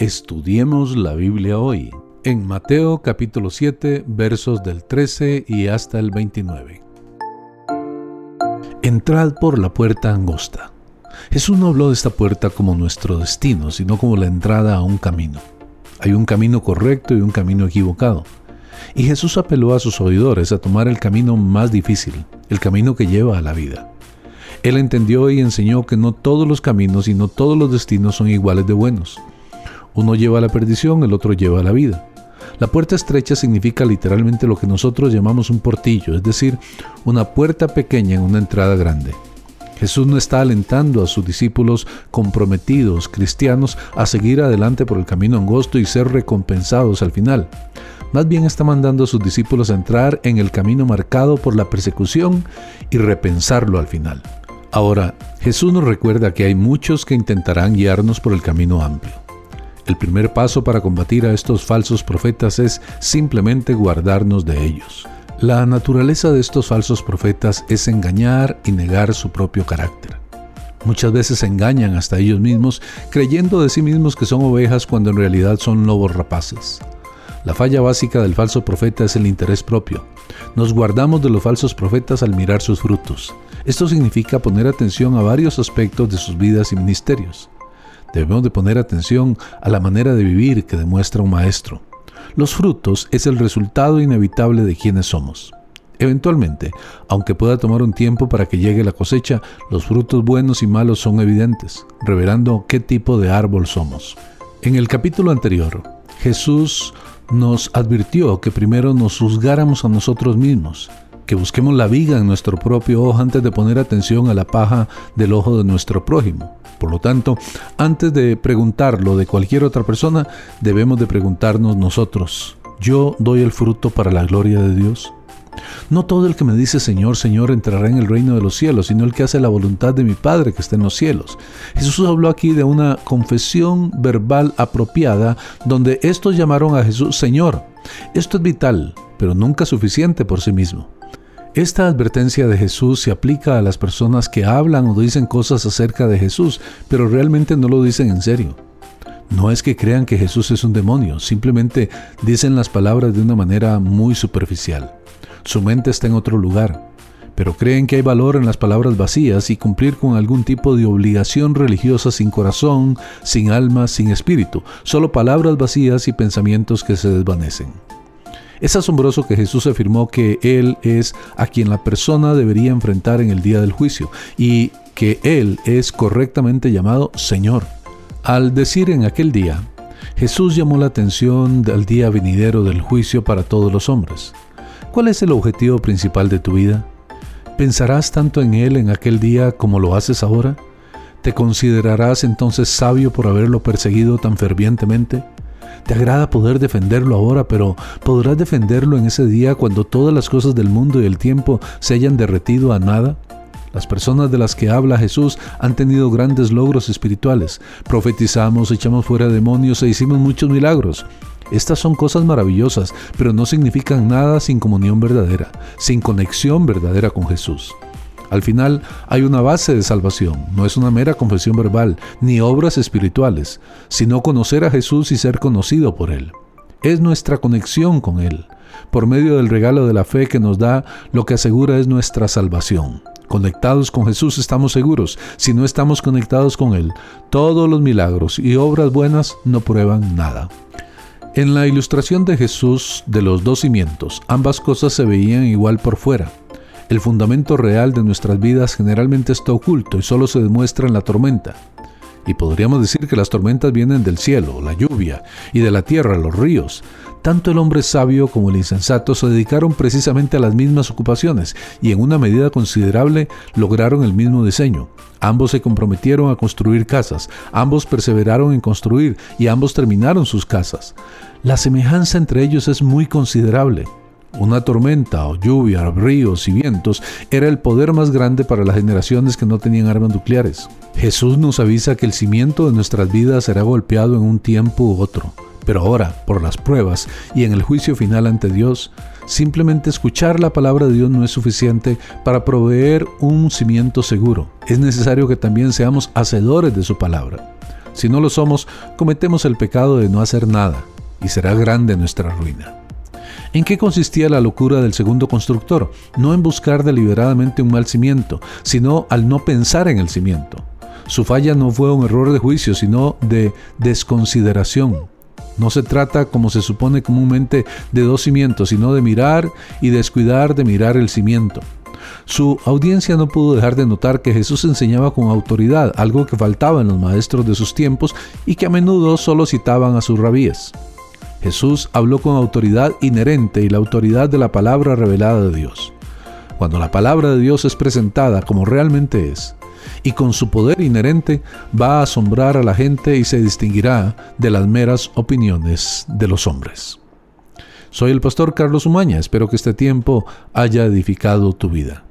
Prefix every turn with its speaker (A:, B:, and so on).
A: Estudiemos la Biblia hoy, en Mateo capítulo 7, versos del 13 y hasta el 29. Entrad por la puerta angosta. Jesús no habló de esta puerta como nuestro destino, sino como la entrada a un camino. Hay un camino correcto y un camino equivocado. Y Jesús apeló a sus oidores a tomar el camino más difícil, el camino que lleva a la vida. Él entendió y enseñó que no todos los caminos y no todos los destinos son iguales de buenos. Uno lleva a la perdición, el otro lleva a la vida. La puerta estrecha significa literalmente lo que nosotros llamamos un portillo, es decir, una puerta pequeña en una entrada grande. Jesús no está alentando a sus discípulos comprometidos, cristianos, a seguir adelante por el camino angosto y ser recompensados al final. Más bien está mandando a sus discípulos a entrar en el camino marcado por la persecución y repensarlo al final. Ahora, Jesús nos recuerda que hay muchos que intentarán guiarnos por el camino amplio. El primer paso para combatir a estos falsos profetas es simplemente guardarnos de ellos. La naturaleza de estos falsos profetas es engañar y negar su propio carácter. Muchas veces engañan hasta ellos mismos, creyendo de sí mismos que son ovejas cuando en realidad son lobos rapaces. La falla básica del falso profeta es el interés propio. Nos guardamos de los falsos profetas al mirar sus frutos. Esto significa poner atención a varios aspectos de sus vidas y ministerios. Debemos de poner atención a la manera de vivir que demuestra un maestro. Los frutos es el resultado inevitable de quienes somos. Eventualmente, aunque pueda tomar un tiempo para que llegue la cosecha, los frutos buenos y malos son evidentes, revelando qué tipo de árbol somos. En el capítulo anterior, Jesús nos advirtió que primero nos juzgáramos a nosotros mismos, que busquemos la viga en nuestro propio ojo antes de poner atención a la paja del ojo de nuestro prójimo. Por lo tanto, antes de preguntarlo de cualquier otra persona, debemos de preguntarnos nosotros, ¿yo doy el fruto para la gloria de Dios? No todo el que me dice Señor, Señor entrará en el reino de los cielos, sino el que hace la voluntad de mi Padre que está en los cielos. Jesús habló aquí de una confesión verbal apropiada donde estos llamaron a Jesús Señor. Esto es vital, pero nunca suficiente por sí mismo. Esta advertencia de Jesús se aplica a las personas que hablan o dicen cosas acerca de Jesús, pero realmente no lo dicen en serio. No es que crean que Jesús es un demonio, simplemente dicen las palabras de una manera muy superficial. Su mente está en otro lugar, pero creen que hay valor en las palabras vacías y cumplir con algún tipo de obligación religiosa sin corazón, sin alma, sin espíritu, solo palabras vacías y pensamientos que se desvanecen. Es asombroso que Jesús afirmó que Él es a quien la persona debería enfrentar en el día del juicio y que Él es correctamente llamado Señor. Al decir en aquel día, Jesús llamó la atención al día venidero del juicio para todos los hombres. ¿Cuál es el objetivo principal de tu vida? ¿Pensarás tanto en Él en aquel día como lo haces ahora? ¿Te considerarás entonces sabio por haberlo perseguido tan fervientemente? Te agrada poder defenderlo ahora, pero ¿podrás defenderlo en ese día cuando todas las cosas del mundo y el tiempo se hayan derretido a nada? Las personas de las que habla Jesús han tenido grandes logros espirituales. Profetizamos, echamos fuera demonios e hicimos muchos milagros. Estas son cosas maravillosas, pero no significan nada sin comunión verdadera, sin conexión verdadera con Jesús. Al final hay una base de salvación, no es una mera confesión verbal, ni obras espirituales, sino conocer a Jesús y ser conocido por Él. Es nuestra conexión con Él, por medio del regalo de la fe que nos da lo que asegura es nuestra salvación. Conectados con Jesús estamos seguros. Si no estamos conectados con Él, todos los milagros y obras buenas no prueban nada. En la ilustración de Jesús de los dos cimientos, ambas cosas se veían igual por fuera. El fundamento real de nuestras vidas generalmente está oculto y solo se demuestra en la tormenta. Y podríamos decir que las tormentas vienen del cielo, la lluvia, y de la tierra, los ríos. Tanto el hombre sabio como el insensato se dedicaron precisamente a las mismas ocupaciones y en una medida considerable lograron el mismo diseño. Ambos se comprometieron a construir casas, ambos perseveraron en construir y ambos terminaron sus casas. La semejanza entre ellos es muy considerable. Una tormenta o lluvia, ríos y vientos era el poder más grande para las generaciones que no tenían armas nucleares. Jesús nos avisa que el cimiento de nuestras vidas será golpeado en un tiempo u otro. Pero ahora, por las pruebas y en el juicio final ante Dios, simplemente escuchar la palabra de Dios no es suficiente para proveer un cimiento seguro. Es necesario que también seamos hacedores de su palabra. Si no lo somos, cometemos el pecado de no hacer nada, y será grande nuestra ruina. ¿En qué consistía la locura del segundo constructor? No en buscar deliberadamente un mal cimiento, sino al no pensar en el cimiento. Su falla no fue un error de juicio, sino de desconsideración. No se trata, como se supone comúnmente, de dos cimientos, sino de mirar y descuidar de mirar el cimiento. Su audiencia no pudo dejar de notar que Jesús enseñaba con autoridad, algo que faltaba en los maestros de sus tiempos y que a menudo solo citaban a sus rabíes. Jesús habló con autoridad inherente y la autoridad de la palabra revelada de Dios. Cuando la palabra de Dios es presentada como realmente es, y con su poder inherente va a asombrar a la gente y se distinguirá de las meras opiniones de los hombres. Soy el pastor Carlos Umaña, espero que este tiempo haya edificado tu vida.